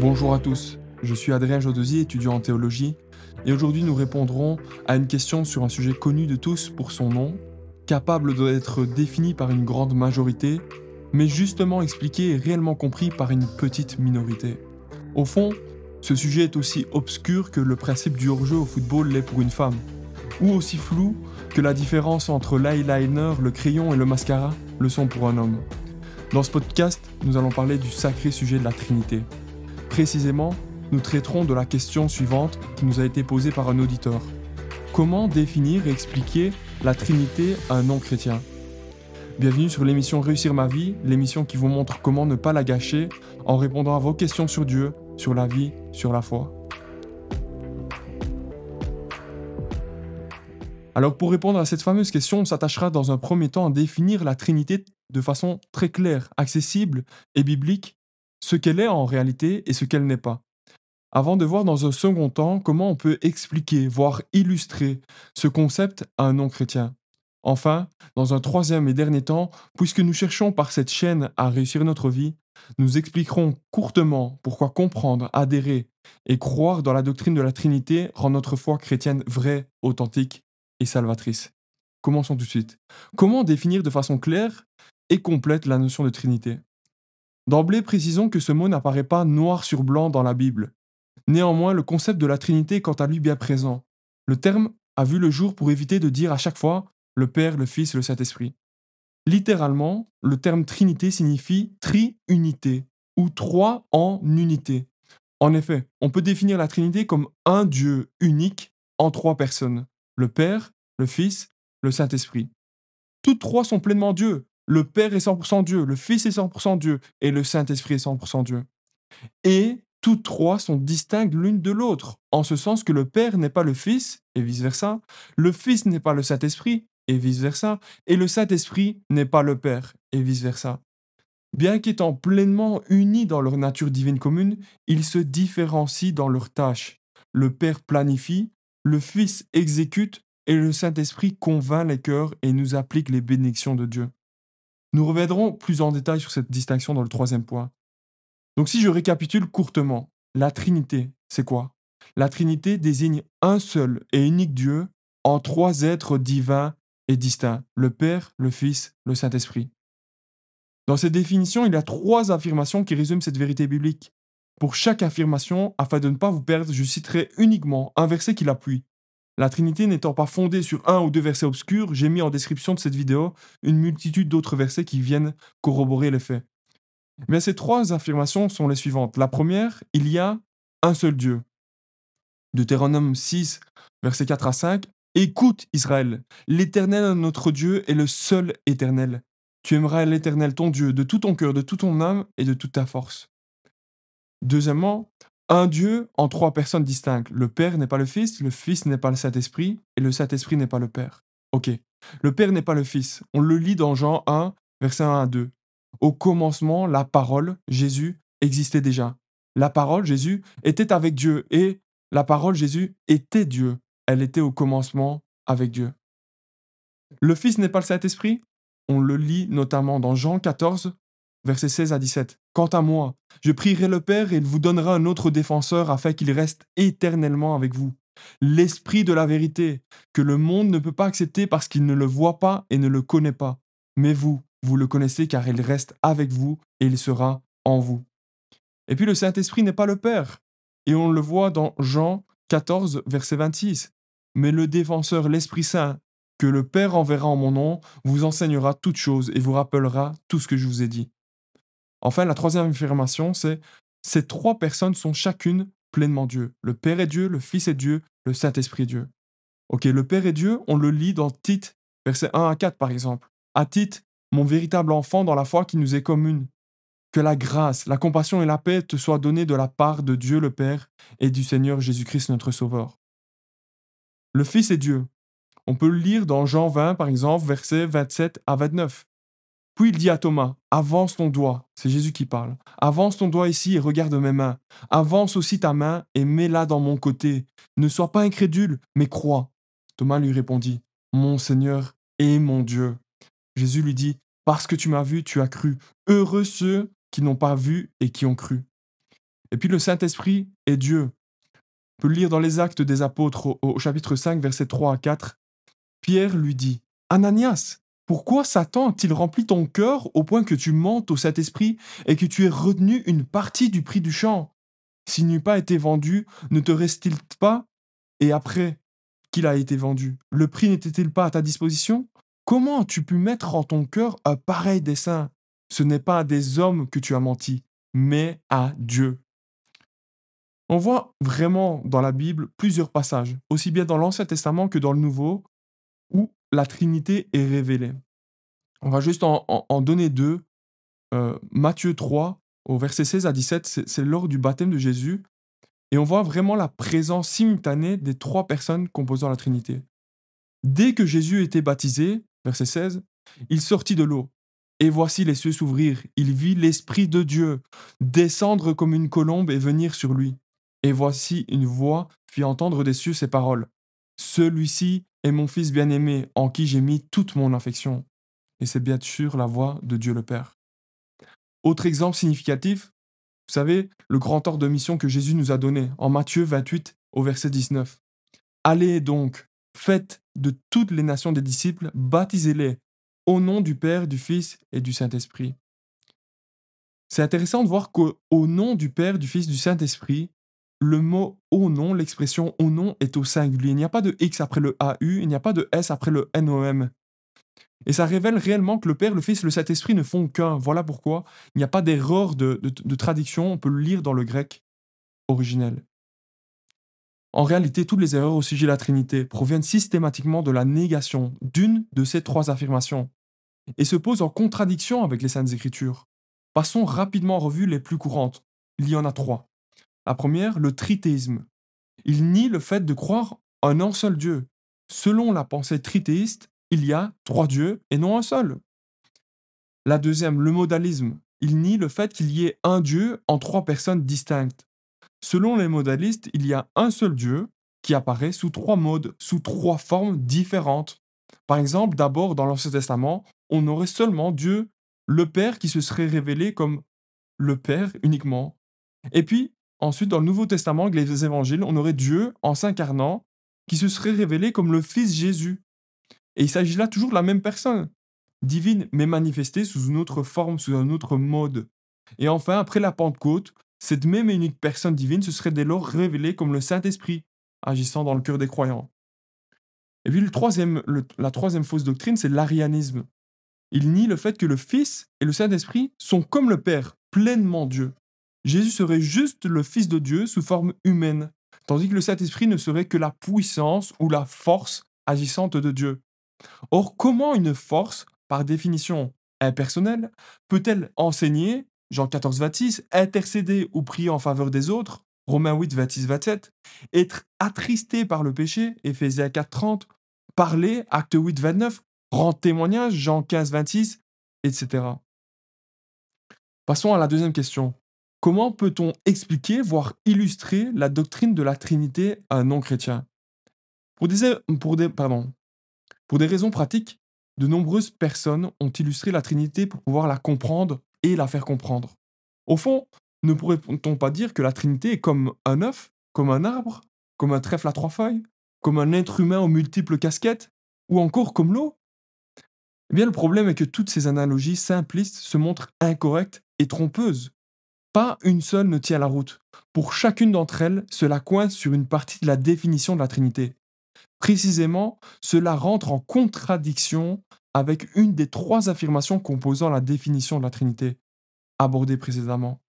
Bonjour à tous, je suis Adrien Jodesi, étudiant en théologie, et aujourd'hui nous répondrons à une question sur un sujet connu de tous pour son nom, capable d'être défini par une grande majorité, mais justement expliqué et réellement compris par une petite minorité. Au fond, ce sujet est aussi obscur que le principe du hors-jeu au football l'est pour une femme, ou aussi flou que la différence entre l'eyeliner, le crayon et le mascara le sont pour un homme. Dans ce podcast, nous allons parler du sacré sujet de la Trinité. Précisément, nous traiterons de la question suivante qui nous a été posée par un auditeur. Comment définir et expliquer la Trinité à un non-chrétien? Bienvenue sur l'émission Réussir ma vie, l'émission qui vous montre comment ne pas la gâcher en répondant à vos questions sur Dieu, sur la vie, sur la foi. Alors pour répondre à cette fameuse question, on s'attachera dans un premier temps à définir la Trinité de façon très claire, accessible et biblique, ce qu'elle est en réalité et ce qu'elle n'est pas. Avant de voir dans un second temps comment on peut expliquer, voire illustrer ce concept à un non-chrétien. Enfin, dans un troisième et dernier temps, puisque nous cherchons par cette chaîne à réussir notre vie, nous expliquerons courtement pourquoi comprendre, adhérer et croire dans la doctrine de la Trinité rend notre foi chrétienne vraie, authentique et salvatrice. Commençons tout de suite. Comment définir de façon claire et complète la notion de Trinité? D'emblée, précisons que ce mot n'apparaît pas noir sur blanc dans la Bible. Néanmoins, le concept de la Trinité est quant à lui bien présent. Le terme a vu le jour pour éviter de dire à chaque fois le Père, le Fils et le Saint-Esprit. Littéralement, le terme Trinité signifie tri-unité ou trois en unité. En effet, on peut définir la Trinité comme un Dieu unique en trois personnes, le Père, le Fils, le Saint-Esprit. Toutes trois sont pleinement Dieu. Le Père est 100% Dieu, le Fils est 100% Dieu et le Saint-Esprit est 100% Dieu. Et toutes trois sont distinctes l'une de l'autre, en ce sens que le Père n'est pas le Fils, et vice-versa, le Fils n'est pas le Saint-Esprit, et vice-versa, et le Saint-Esprit n'est pas le Père, et vice-versa. Bien qu'étant pleinement unis dans leur nature divine commune, ils se différencient dans leurs tâches. Le Père planifie, le Fils exécute, et le Saint-Esprit convainc les cœurs et nous applique les bénédictions de Dieu. Nous reviendrons plus en détail sur cette distinction dans le troisième point. Donc si je récapitule courtement, la Trinité, c'est quoi? La Trinité désigne un seul et unique Dieu en trois êtres divins et distincts, le Père, le Fils, le Saint-Esprit. Dans cette définition, il y a trois affirmations qui résument cette vérité biblique. Pour chaque affirmation, afin de ne pas vous perdre, je citerai uniquement un verset qui l'appuie. La Trinité n'étant pas fondée sur un ou deux versets obscurs, j'ai mis en description de cette vidéo une multitude d'autres versets qui viennent corroborer les faits. Mais ces trois affirmations sont les suivantes. La première, il y a un seul Dieu. Deutéronome 6, versets 4 à 5. Écoute Israël, l'Éternel notre Dieu est le seul éternel. Tu aimeras l'Éternel ton Dieu de tout ton cœur, de toute ton âme et de toute ta force. Deuxièmement, un Dieu en trois personnes distinctes. Le Père n'est pas le Fils, le Fils n'est pas le Saint-Esprit et le Saint-Esprit n'est pas le Père. Ok. Le Père n'est pas le Fils. On le lit dans Jean 1, versets 1 à 2. Au commencement, la parole, Jésus, existait déjà. La parole, Jésus, était avec Dieu et la parole, Jésus, était Dieu. Elle était au commencement avec Dieu. Le Fils n'est pas le Saint-Esprit? On le lit notamment dans Jean 14, versets 16 à 17. Quant à moi, je prierai le Père et il vous donnera un autre défenseur afin qu'il reste éternellement avec vous. L'Esprit de la vérité, que le monde ne peut pas accepter parce qu'il ne le voit pas et ne le connaît pas. Mais vous, vous le connaissez car il reste avec vous et il sera en vous. Et puis le Saint-Esprit n'est pas le Père. Et on le voit dans Jean 14, verset 26. Mais le défenseur, l'Esprit Saint, que le Père enverra en mon nom, vous enseignera toutes choses et vous rappellera tout ce que je vous ai dit. Enfin, la troisième affirmation, c'est ces trois personnes sont chacune pleinement Dieu. Le Père est Dieu, le Fils est Dieu, le Saint-Esprit Dieu. Ok, le Père est Dieu, on le lit dans Tite, verset 1 à 4 par exemple. À Tite, mon véritable enfant dans la foi qui nous est commune. Que la grâce, la compassion et la paix te soient données de la part de Dieu le Père et du Seigneur Jésus-Christ notre Sauveur. Le Fils est Dieu. On peut le lire dans Jean 20 par exemple, versets 27 à 29. Puis il dit à Thomas, avance ton doigt, c'est Jésus qui parle, avance ton doigt ici et regarde mes mains, avance aussi ta main et mets-la dans mon côté, ne sois pas incrédule, mais crois. Thomas lui répondit, Mon Seigneur et mon Dieu. Jésus lui dit, Parce que tu m'as vu, tu as cru. Heureux ceux qui n'ont pas vu et qui ont cru. Et puis le Saint-Esprit est Dieu. On peut lire dans les Actes des Apôtres au, au chapitre 5, versets 3 à 4. Pierre lui dit, Ananias, pourquoi Satan a-t-il rempli ton cœur au point que tu mentes au Saint-Esprit et que tu aies retenu une partie du prix du champ? S'il n'eût pas été vendu, ne te reste-t-il pas? Et après qu'il a été vendu, le prix n'était-il pas à ta disposition? Comment as-tu pu mettre en ton cœur un pareil dessein? Ce n'est pas à des hommes que tu as menti, mais à Dieu. On voit vraiment dans la Bible plusieurs passages, aussi bien dans l'Ancien Testament que dans le Nouveau, la Trinité est révélée. On va juste en, donner deux. Euh, Matthieu 3, au verset 16 à 17, c'est lors du baptême de Jésus. Et on voit vraiment la présence simultanée des trois personnes composant la Trinité. Dès que Jésus était baptisé, verset 16, il sortit de l'eau. Et voici les cieux s'ouvrir. Il vit l'Esprit de Dieu descendre comme une colombe et venir sur lui. Et voici une voix fit entendre des cieux ces paroles. Celui-ci est mon Fils bien-aimé, en qui j'ai mis toute mon affection. Et c'est bien sûr la voix de Dieu le Père. Autre exemple significatif, vous savez, le grand ordre de mission que Jésus nous a donné en Matthieu 28 au verset 19. Allez donc, faites de toutes les nations des disciples, baptisez-les au nom du Père, du Fils et du Saint-Esprit. C'est intéressant de voir qu'au nom du Père, du Fils, du Saint-Esprit, le mot au nom, l'expression au nom est au singulier. Il n'y a pas de X après le AU, il n'y a pas de S après le NOM. Et ça révèle réellement que le Père, le Fils le Saint-Esprit ne font qu'un. Voilà pourquoi il n'y a pas d'erreur de, de, traduction, on peut le lire dans le grec originel. En réalité, toutes les erreurs au sujet de la Trinité proviennent systématiquement de la négation d'une de ces trois affirmations et se posent en contradiction avec les Saintes Écritures. Passons rapidement en revue les plus courantes. Il y en a trois. La première, le trithéisme. Il nie le fait de croire en un seul Dieu. Selon la pensée trithéiste, il y a trois dieux et non un seul. La deuxième, le modalisme. Il nie le fait qu'il y ait un Dieu en trois personnes distinctes. Selon les modalistes, il y a un seul Dieu qui apparaît sous trois modes, sous trois formes différentes. Par exemple, d'abord dans l'Ancien Testament, on aurait seulement Dieu, le Père, qui se serait révélé comme le Père uniquement. Et puis, ensuite, dans le Nouveau Testament, avec les évangiles, on aurait Dieu en s'incarnant, qui se serait révélé comme le Fils Jésus. Et il s'agit là toujours de la même personne, divine, mais manifestée sous une autre forme, sous un autre mode. Et enfin, après la Pentecôte, cette même et unique personne divine se serait dès lors révélée comme le Saint-Esprit, agissant dans le cœur des croyants. Et puis troisième, la troisième fausse doctrine, c'est l'arianisme. Il nie le fait que le Fils et le Saint-Esprit sont comme le Père, pleinement Dieu. Jésus serait juste le Fils de Dieu sous forme humaine, tandis que le Saint-Esprit ne serait que la puissance ou la force agissante de Dieu. Or, comment une force, par définition impersonnelle, peut-elle enseigner, Jean 14, 26, intercéder ou prier en faveur des autres, Romains 8, 26, 27, être attristé par le péché, Éphésiens 4, 30, parler, Acte 8, 29, rendre témoignage, Jean 15, 26, etc. Passons à la deuxième question. Comment peut-on expliquer, voire illustrer la doctrine de la Trinité à un non-chrétien? Pour des, raisons pratiques, de nombreuses personnes ont illustré la Trinité pour pouvoir la comprendre et la faire comprendre. Au fond, ne pourrait-on pas dire que la Trinité est comme un œuf, comme un arbre, comme un trèfle à trois feuilles, comme un être humain aux multiples casquettes, ou encore comme l'eau? Eh bien, le problème est que toutes ces analogies simplistes se montrent incorrectes et trompeuses. Pas une seule ne tient la route. Pour chacune d'entre elles, cela coince sur une partie de la définition de la Trinité. Précisément, cela rentre en contradiction avec une des trois affirmations composant la définition de la Trinité, abordée précédemment.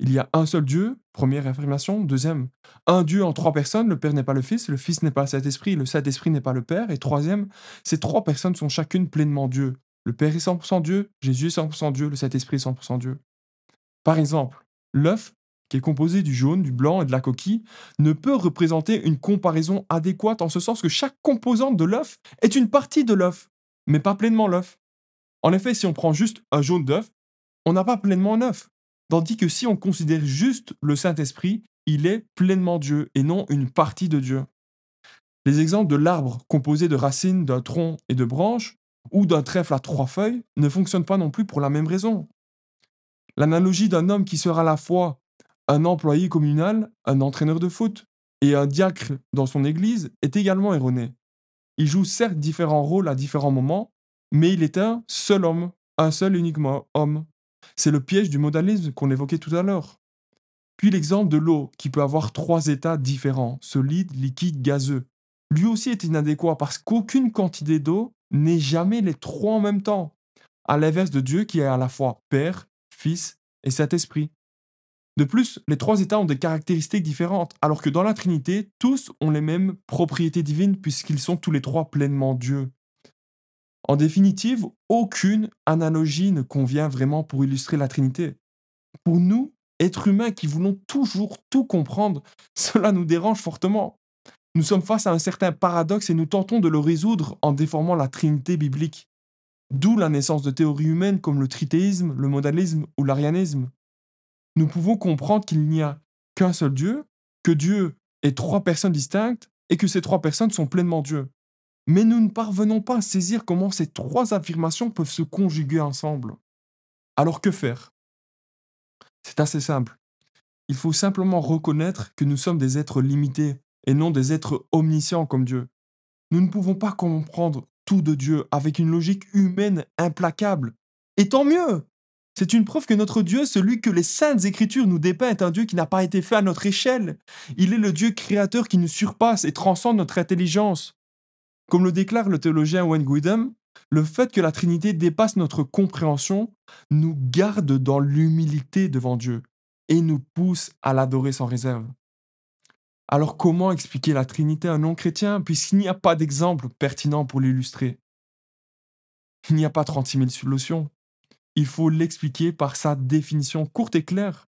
Il y a un seul Dieu, première affirmation. Deuxième, un Dieu en trois personnes, le Père n'est pas le Fils, le Fils n'est pas le Saint-Esprit, le Saint-Esprit n'est pas le Père. Et troisième, ces trois personnes sont chacune pleinement Dieu. Le Père est 100% Dieu, Jésus est 100% Dieu, le Saint-Esprit est 100% Dieu. Par exemple, l'œuf qui est composé du jaune, du blanc et de la coquille, ne peut représenter une comparaison adéquate en ce sens que chaque composante de l'œuf est une partie de l'œuf, mais pas pleinement l'œuf. En effet, si on prend juste un jaune d'œuf, on n'a pas pleinement un œuf. Tandis que si on considère juste le Saint-Esprit, il est pleinement Dieu et non une partie de Dieu. Les exemples de l'arbre composé de racines, d'un tronc et de branches, ou d'un trèfle à trois feuilles, ne fonctionnent pas non plus pour la même raison. L'analogie d'un homme qui sera à la fois un employé communal, un entraîneur de foot et un diacre dans son église est également erroné. Il joue certes différents rôles à différents moments, mais il est un seul homme, un seul uniquement homme. C'est le piège du modalisme qu'on évoquait tout à l'heure. Puis l'exemple de l'eau, qui peut avoir trois états différents, solide, liquide, gazeux. Lui aussi est inadéquat parce qu'aucune quantité d'eau n'est jamais les trois en même temps, à l'inverse de Dieu qui est à la fois Père, Fils et Saint-Esprit. De plus, les trois états ont des caractéristiques différentes, alors que dans la Trinité, tous ont les mêmes propriétés divines puisqu'ils sont tous les trois pleinement Dieu. En définitive, aucune analogie ne convient vraiment pour illustrer la Trinité. Pour nous, êtres humains qui voulons toujours tout comprendre, cela nous dérange fortement. Nous sommes face à un certain paradoxe et nous tentons de le résoudre en déformant la Trinité biblique. D'où la naissance de théories humaines comme le tritéisme, le modalisme ou l'arianisme nous pouvons comprendre qu'il n'y a qu'un seul Dieu, que Dieu est trois personnes distinctes et que ces trois personnes sont pleinement Dieu. Mais nous ne parvenons pas à saisir comment ces trois affirmations peuvent se conjuguer ensemble. Alors que faire? C'est assez simple. Il faut simplement reconnaître que nous sommes des êtres limités et non des êtres omniscients comme Dieu. Nous ne pouvons pas comprendre de Dieu avec une logique humaine implacable. Et tant mieux c'est une preuve que notre Dieu, celui que les saintes écritures nous dépeignent, est un Dieu qui n'a pas été fait à notre échelle. Il est le Dieu créateur qui nous surpasse et transcende notre intelligence. Comme le déclare le théologien Wayne Guidham, le fait que la Trinité dépasse notre compréhension nous garde dans l'humilité devant Dieu et nous pousse à l'adorer sans réserve. Alors comment expliquer la Trinité à un non-chrétien puisqu'il n'y a pas d'exemple pertinent pour l'illustrer? Il n'y a pas 36 000 solutions il faut l'expliquer par sa définition courte et claire,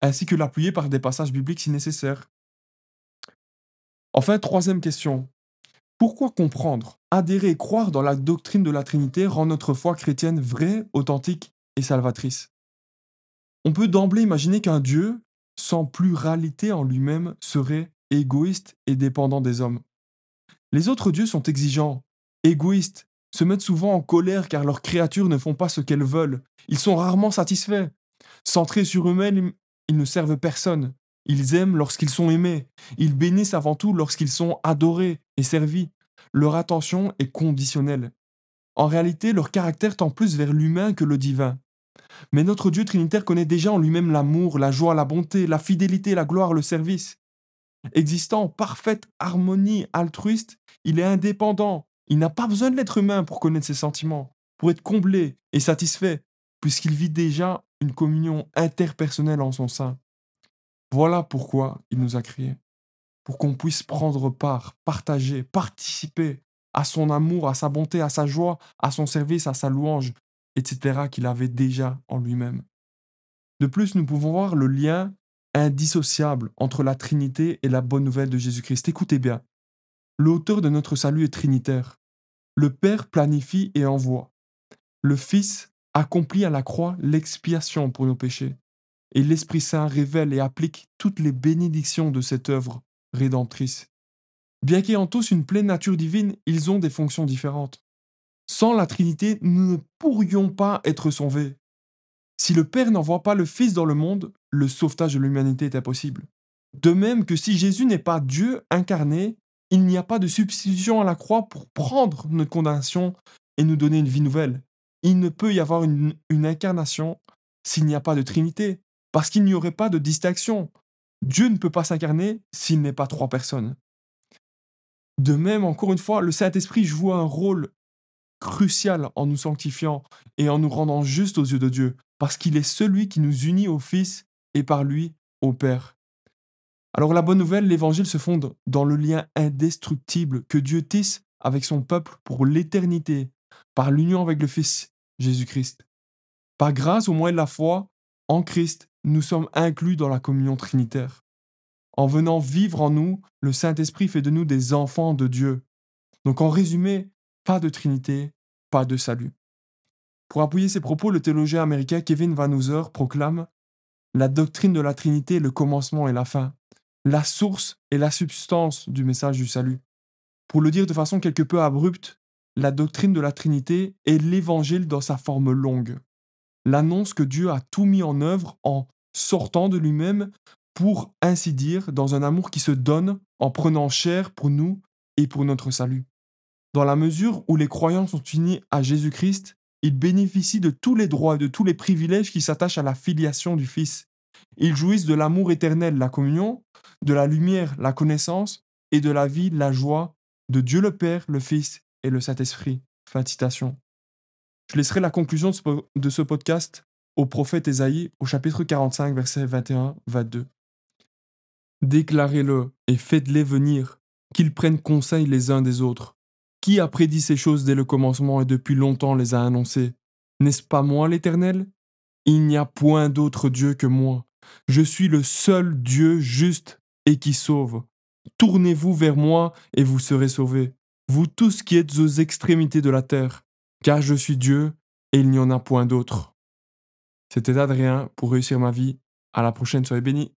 ainsi que l'appuyer par des passages bibliques si nécessaire. Enfin, troisième question. Pourquoi comprendre, adhérer et croire dans la doctrine de la Trinité rend notre foi chrétienne vraie, authentique et salvatrice? On peut d'emblée imaginer qu'un Dieu, sans pluralité en lui-même, serait égoïste et dépendant des hommes. Les autres dieux sont exigeants, égoïstes, se mettent souvent en colère car leurs créatures ne font pas ce qu'elles veulent. Ils sont rarement satisfaits. Centrés sur eux-mêmes, ils ne servent personne. Ils aiment lorsqu'ils sont aimés. Ils bénissent avant tout lorsqu'ils sont adorés et servis. Leur attention est conditionnelle. En réalité, leur caractère tend plus vers l'humain que le divin. Mais notre Dieu trinitaire connaît déjà en lui-même l'amour, la joie, la bonté, la fidélité, la gloire, le service. Existant en parfaite harmonie altruiste, il est indépendant, il n'a pas besoin de l'être humain pour connaître ses sentiments, pour être comblé et satisfait, puisqu'il vit déjà une communion interpersonnelle en son sein. Voilà pourquoi il nous a créés, pour qu'on puisse prendre part, partager, participer à son amour, à sa bonté, à sa joie, à son service, à sa louange, etc. qu'il avait déjà en lui-même. De plus, nous pouvons voir le lien indissociable entre la Trinité et la bonne nouvelle de Jésus-Christ. Écoutez bien, L'auteur de notre salut est trinitaire. Le Père planifie et envoie. Le Fils accomplit à la croix l'expiation pour nos péchés. Et l'Esprit Saint révèle et applique toutes les bénédictions de cette œuvre rédemptrice. Bien qu'ayant tous une pleine nature divine, ils ont des fonctions différentes. Sans la Trinité, nous ne pourrions pas être sauvés. Si le Père n'envoie pas le Fils dans le monde, le sauvetage de l'humanité est impossible. De même que si Jésus n'est pas Dieu incarné, il n'y a pas de substitution à la croix pour prendre notre condamnation et nous donner une vie nouvelle. Il ne peut y avoir une, incarnation s'il n'y a pas de Trinité, parce qu'il n'y aurait pas de distinction. Dieu ne peut pas s'incarner s'il n'est pas trois personnes. De même, encore une fois, le Saint-Esprit joue un rôle crucial en nous sanctifiant et en nous rendant justes aux yeux de Dieu, parce qu'il est celui qui nous unit au Fils et par lui au Père. Alors la bonne nouvelle, l'évangile se fonde dans le lien indestructible que Dieu tisse avec son peuple pour l'éternité, par l'union avec le Fils Jésus-Christ. Par grâce au moyen de la foi en Christ, nous sommes inclus dans la communion trinitaire. En venant vivre en nous, le Saint-Esprit fait de nous des enfants de Dieu. Donc en résumé, pas de Trinité, pas de salut. Pour appuyer ces propos, le théologien américain Kevin Van Hooser proclame La doctrine de la Trinité est le commencement et la fin la source et la substance du message du salut. Pour le dire de façon quelque peu abrupte, la doctrine de la Trinité est l'évangile dans sa forme longue. L'annonce que Dieu a tout mis en œuvre en sortant de lui-même pour ainsi dire, dans un amour qui se donne en prenant chair pour nous et pour notre salut. Dans la mesure où les croyants sont unis à Jésus-Christ, ils bénéficient de tous les droits et de tous les privilèges qui s'attachent à la filiation du Fils. Ils jouissent de l'amour éternel, la communion, de la lumière, la connaissance, et de la vie, la joie, de Dieu le Père, le Fils et le Saint-Esprit. Fin de citation. Je laisserai la conclusion de ce podcast au prophète Ésaïe au chapitre 45, versets 21-22. Déclarez-le et faites-les venir, qu'ils prennent conseil les uns des autres. Qui a prédit ces choses dès le commencement et depuis longtemps les a annoncées? N'est-ce pas moi l'Éternel? Il n'y a point d'autre Dieu que moi. Je suis le seul Dieu juste et qui sauve. Tournez-vous vers moi et vous serez sauvés, vous tous qui êtes aux extrémités de la terre, car je suis Dieu et il n'y en a point d'autre. C'était Adrien pour réussir ma vie. À la prochaine, soyez bénis.